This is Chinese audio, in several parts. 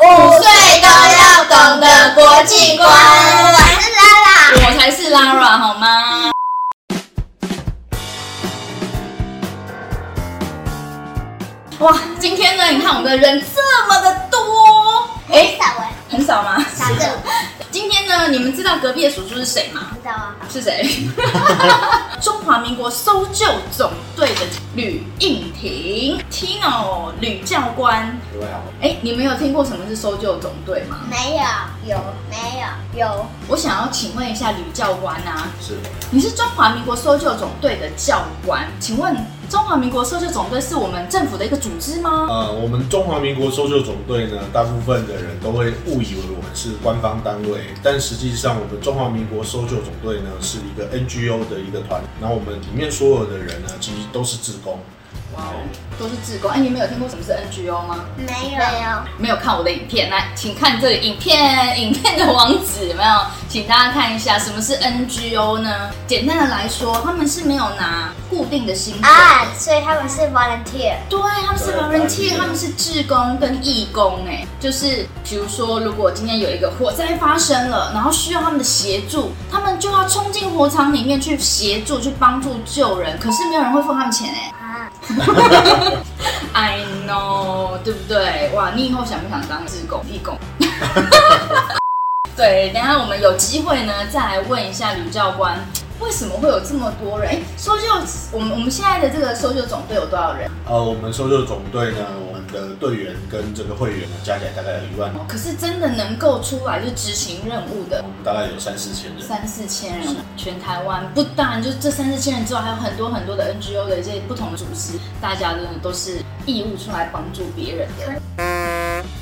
五岁都要懂得国际观。我是 Lara，我才是 Lara，好吗？哇，今天呢，你看我们的人这么的多，哎，很少吗？少的。今天呢，你们知道隔壁的叔叔是谁吗？知道啊。是谁？中华民国搜救总队的吕应廷，Tino 吕教官。各位好。哎，你们有听过什么是搜救总队吗？没有，有没有？有。我想要请问一下吕教官啊，是。你是中华民国搜救总队的教官，请问？中华民国搜救总队是我们政府的一个组织吗？呃，我们中华民国搜救总队呢，大部分的人都会误以为我们是官方单位，但实际上我们中华民国搜救总队呢是一个 NGO 的一个团，然后我们里面所有的人呢，其实都是志工。哇哦，都是志工。哎，你们有听过什么是 NGO 吗？没有，没有，没有看我的影片。来，请看这里影片，影片的网址有没有？请大家看一下什么是 NGO 呢？简单的来说，他们是没有拿固定的薪水啊，所以他们是 volunteer。对，他们是 volunteer，他们是志工跟义工。哎，就是比如说，如果今天有一个火灾发生了，然后需要他们的协助，他们就要冲进火场里面去协助，去帮助救人。可是没有人会付他们钱哎。I know，对不对？哇，你以后想不想当志工、义工？对，等下我们有机会呢，再来问一下吕教官，为什么会有这么多人？哎，搜救，我们我们现在的这个搜救总队有多少人？呃，我们搜救总队呢，我们的队员跟这个会员呢，加起来大概有一万。可是真的能够出来就执行任务的，我们大概有三四千人。三四千人，全台湾不当然就是这三四千人之外，还有很多很多的 NGO 的一些不同的组织，大家真的都是义务出来帮助别人的。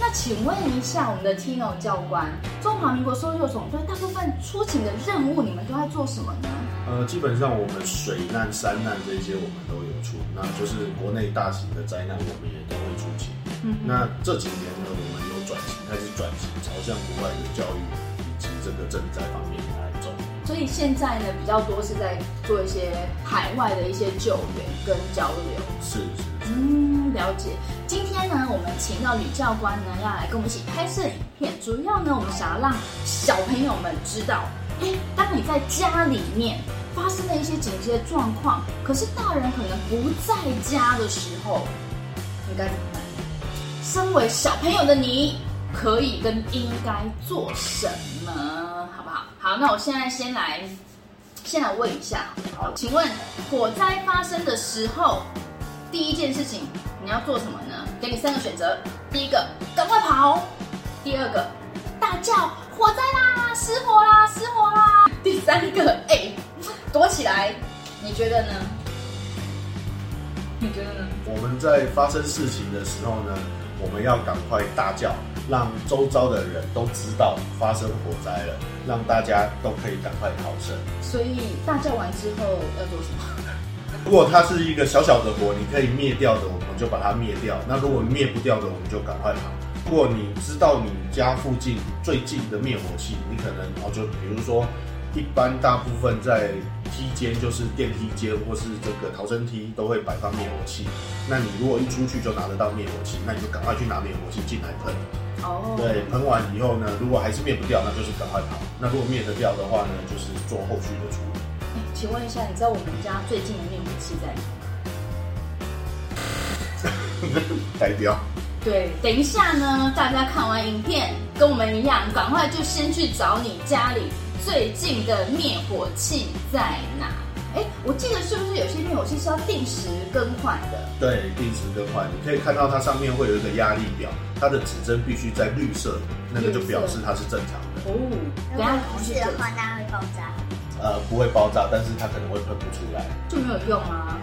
那请问一下，我们的 Tino 教官，中华民国搜救总队大部分出勤的任务，你们都在做什么呢？呃，基本上我们水难、山难这些我们都有出，那就是国内大型的灾难，我们也都会出勤。嗯，那这几年呢，我们有转型，开始转型朝向国外的教育以及这个赈灾方面来走。所以现在呢，比较多是在做一些海外的一些救援跟交流。是是是。嗯，了解。今天呢，我们请到女教官呢，要来跟我们一起拍摄影片。主要呢，我们想要让小朋友们知道，哎，当你在家里面发生了一些紧急的状况，可是大人可能不在家的时候，你该怎么办？身为小朋友的你，可以跟应该做什么？好不好？好，那我现在先来，先来问一下，好，请问火灾发生的时候，第一件事情你要做什么呢？给你三个选择：第一个，赶快跑；第二个，大叫火灾啦，失火啦，失火啦；第三个，哎，躲起来。你觉得呢？你觉得呢？我们在发生事情的时候呢，我们要赶快大叫，让周遭的人都知道发生火灾了，让大家都可以赶快逃生。所以大叫完之后要做什么？如果它是一个小小的火，你可以灭掉的，我们就把它灭掉。那如果灭不掉的，我们就赶快跑。如果你知道你家附近最近的灭火器，你可能哦，就比如说，一般大部分在梯间，就是电梯间或是这个逃生梯都会摆放灭火器。那你如果一出去就拿得到灭火器，那你就赶快去拿灭火器进来喷。哦。对，喷完以后呢，如果还是灭不掉，那就是赶快跑。那如果灭得掉的话呢，就是做后续的处理。请问一下，你知道我们家最近的灭火器在哪？呆掉。对，等一下呢，大家看完影片，跟我们一样，赶快就先去找你家里最近的灭火器在哪。哎，我记得是不是有些灭火器是要定时更换的？对，定时更换。你可以看到它上面会有一个压力表，它的指针必须在绿色，那个就表示它是正常的。哦，如果不是的话，它会爆炸。呃，不会爆炸，但是它可能会喷不出来，就没有用啊！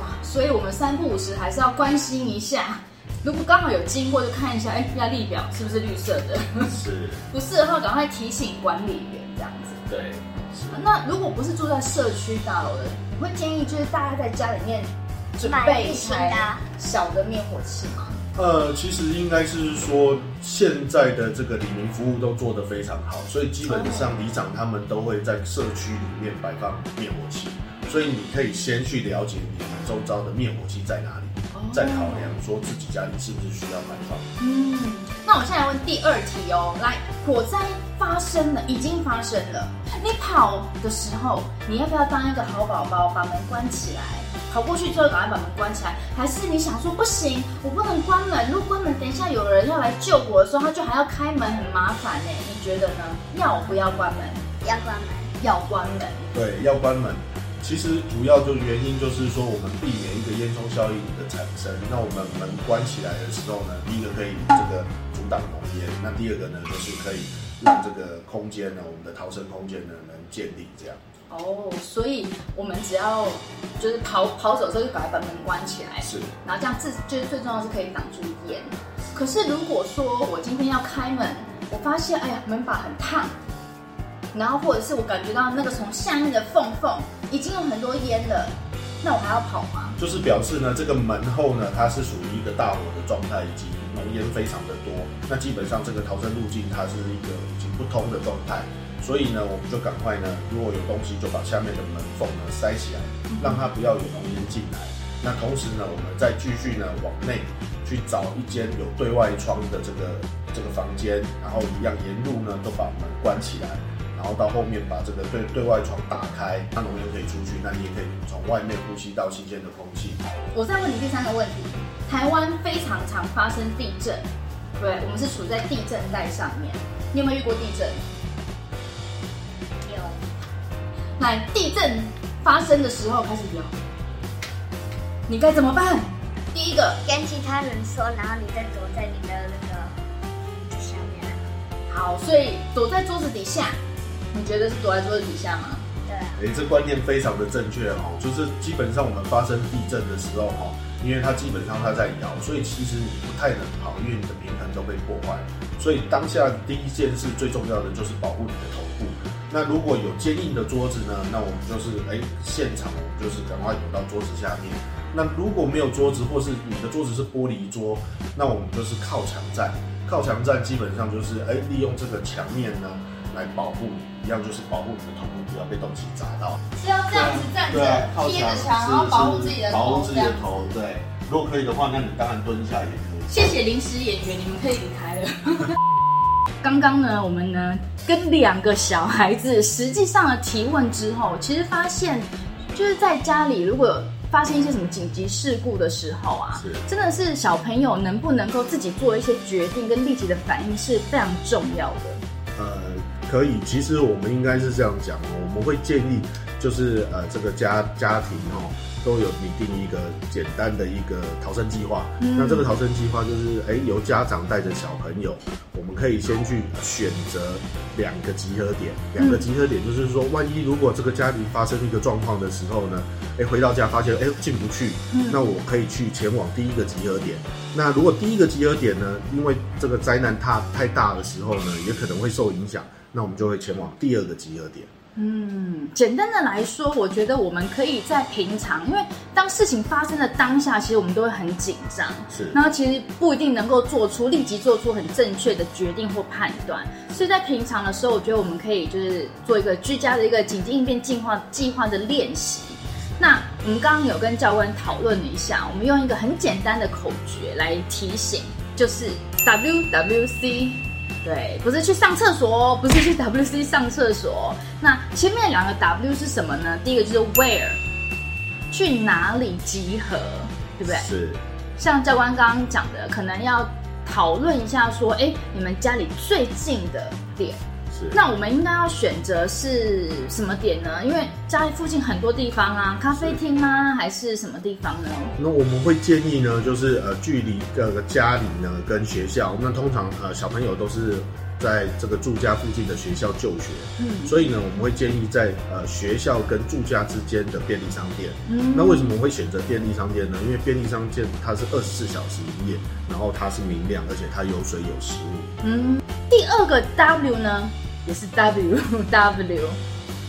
哇，所以我们三不五时还是要关心一下。如果刚好有经过，就看一下，哎，压力表是不是绿色的？是。不是的话，赶快提醒管理员这样子。对。是。那如果不是住在社区大楼的，你会建议就是大家在家里面准备一台小的灭火器吗？呃，其实应该是说，现在的这个李明服务都做得非常好，所以基本上里长他们都会在社区里面摆放灭火器，所以你可以先去了解你们周遭的灭火器在哪里，再考量说自己家里是不是需要摆放。嗯，那那我现在来问第二题哦，来，火灾发生了，已经发生了，你跑的时候，你要不要当一个好宝宝，把门关起来？跑过去之后，赶快把门关起来，还是你想说不行，我不能关门，如果关门，等一下有人要来救我的时候，他就还要开门，很麻烦呢。你觉得呢？要不要关门？要关门。要关门。对，要关门。其实主要就原因就是说，我们避免一个烟囱效应的产生。那我们门关起来的时候呢，第一个可以这个阻挡浓烟，那第二个呢，就是可以让这个空间呢，我们的逃生空间呢，能建立这样。哦，所以我们只要就是跑跑走的时候，就赶快把门关起来。是，然后这样自就是最重要是可以挡住烟。可是如果说我今天要开门，我发现哎呀门把很烫，然后或者是我感觉到那个从下面的缝缝已经有很多烟了，那我还要跑吗？就是表示呢，这个门后呢，它是属于一个大火的状态，以及浓烟非常的多。那基本上这个逃生路径它是一个已经不通的状态。所以呢，我们就赶快呢，如果有东西就把下面的门缝呢塞起来，让它不要有浓烟进来。那同时呢，我们再继续呢往内去找一间有对外窗的这个这个房间，然后一样沿路呢都把门关起来，然后到后面把这个对对外窗打开，让浓烟可以出去，那你也可以从外面呼吸到新鲜的空气。我再问你第三个问题：台湾非常常发生地震，对，我们是处在地震带上面，你有没有遇过地震？来，地震发生的时候开始摇，你该怎么办？第一个跟其他人说，然后你再躲在你的那个下面。好，所以躲在桌子底下，你觉得是躲在桌子底下吗？对。哎，这观念非常的正确哦，就是基本上我们发生地震的时候哈，因为它基本上它在摇，所以其实你不太能跑，因为你的平衡都被破坏。所以当下第一件事最重要的就是保护你的头部。那如果有坚硬的桌子呢？那我们就是哎，现场我们就是赶快躲到桌子下面。那如果没有桌子，或是你的桌子是玻璃桌，那我们就是靠墙站。靠墙站基本上就是哎，利用这个墙面呢来保护你，一样就是保护你的头部不要被东西砸到。是要这样子站着贴着墙，然后保护自己的头，保护自己的头。对，如果可以的话，那你当然蹲下也可以。谢谢临时演员，你们可以离开了。刚刚呢，我们呢跟两个小孩子实际上的提问之后，其实发现就是在家里如果发生一些什么紧急事故的时候啊，是真的是小朋友能不能够自己做一些决定跟立即的反应是非常重要的。呃，可以，其实我们应该是这样讲哦，我们会建议就是呃这个家家庭哦。都有拟定一个简单的一个逃生计划。嗯、那这个逃生计划就是，哎，由家长带着小朋友，我们可以先去选择两个集合点。两个集合点就是说，万一如果这个家庭发生一个状况的时候呢，哎，回到家发现哎进不去，那我可以去前往第一个集合点。那如果第一个集合点呢，因为这个灾难它太大的时候呢，也可能会受影响，那我们就会前往第二个集合点。嗯，简单的来说，我觉得我们可以在平常，因为当事情发生的当下，其实我们都会很紧张，是，然后其实不一定能够做出立即做出很正确的决定或判断，所以在平常的时候，我觉得我们可以就是做一个居家的一个紧急应变计划计划的练习。那我们刚刚有跟教官讨论了一下，我们用一个很简单的口诀来提醒，就是 WWC。对，不是去上厕所，不是去 WC 上厕所。那前面两个 W 是什么呢？第一个就是 Where，去哪里集合，对不对？是。像教官刚刚讲的，可能要讨论一下，说，哎，你们家里最近的点。那我们应该要选择是什么点呢？因为家里附近很多地方啊，咖啡厅啊，还是什么地方呢？那我们会建议呢，就是呃，距离各个家里呢跟学校，那通常呃小朋友都是在这个住家附近的学校就学，嗯，所以呢，我们会建议在呃学校跟住家之间的便利商店。嗯，那为什么会选择便利商店呢？因为便利商店它是二十四小时营业，然后它是明亮，而且它有水有食物。嗯，第二个 W 呢？也是 W W，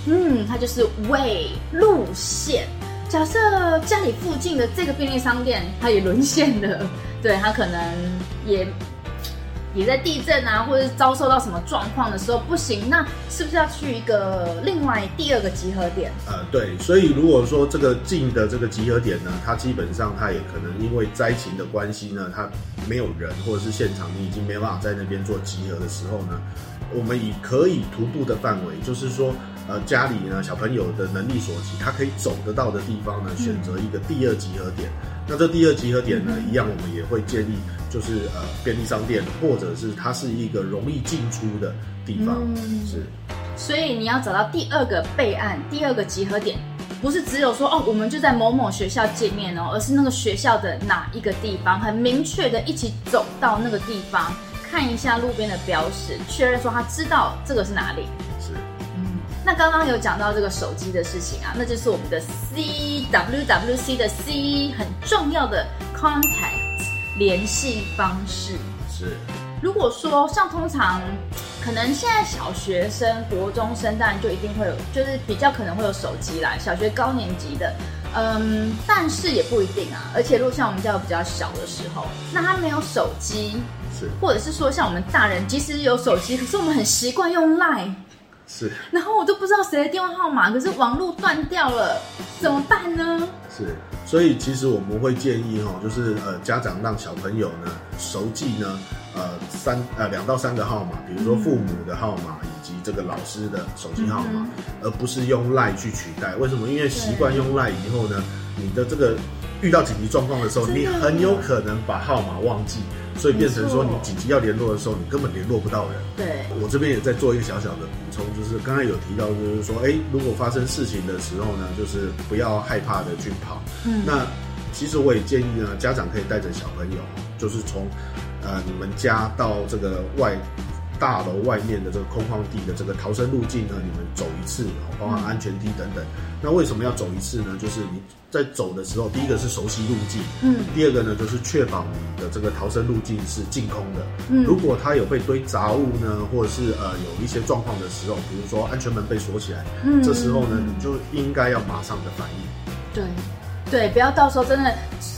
嗯，它就是 way 路线。假设家里附近的这个便利商店，它也沦陷了，对，它可能也也在地震啊，或者是遭受到什么状况的时候不行，那是不是要去一个另外第二个集合点？呃，对，所以如果说这个近的这个集合点呢，它基本上它也可能因为灾情的关系呢，它没有人，或者是现场你已经没办法在那边做集合的时候呢，我们以可以徒步的范围，就是说。呃，家里呢，小朋友的能力所及，他可以走得到的地方呢，选择一个第二集合点。嗯、那这第二集合点呢，一样我们也会建议，就是呃，便利商店，或者是它是一个容易进出的地方。嗯、是。所以你要找到第二个备案，第二个集合点，不是只有说哦，我们就在某某学校见面哦，而是那个学校的哪一个地方，很明确的一起走到那个地方，看一下路边的标识，确认说他知道这个是哪里。那刚刚有讲到这个手机的事情啊，那就是我们的 C W W C 的 C 很重要的 contact 联系方式。是，如果说像通常可能现在小学生、国中生当然就一定会有，就是比较可能会有手机啦。小学高年级的，嗯，但是也不一定啊。而且如果像我们家有比较小的时候，那他没有手机，是，或者是说像我们大人即使有手机，可是我们很习惯用 Line。是，然后我都不知道谁的电话号码，可是网络断掉了，怎么办呢？是，所以其实我们会建议哈，就是呃家长让小朋友呢熟记呢呃三呃两到三个号码，比如说父母的号码以及这个老师的手机号码，嗯、而不是用 LINE 去取代。为什么？因为习惯用 LINE 以后呢，你的这个遇到紧急状况的时候，你很有可能把号码忘记。所以变成说，你紧急要联络的时候，你根本联络不到人。对，我这边也在做一个小小的补充，就是刚才有提到，就是说，哎，如果发生事情的时候呢，就是不要害怕的去跑。嗯，那其实我也建议呢，家长可以带着小朋友，就是从呃你们家到这个外。大楼外面的这个空旷地的这个逃生路径呢，你们走一次，包含安全梯等等。那为什么要走一次呢？就是你在走的时候，第一个是熟悉路径，嗯，第二个呢就是确保你的这个逃生路径是净空的。嗯，如果它有被堆杂物呢，或者是呃有一些状况的时候，比如说安全门被锁起来，嗯，这时候呢你就应该要马上的反应。对。对，不要到时候真的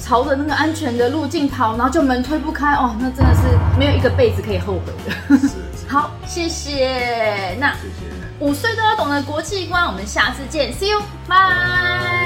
朝着那个安全的路径跑，然后就门推不开哦，那真的是没有一个被子可以后悔的。好，谢谢。那。五岁都要懂的国际观，我们下次见，See you，拜。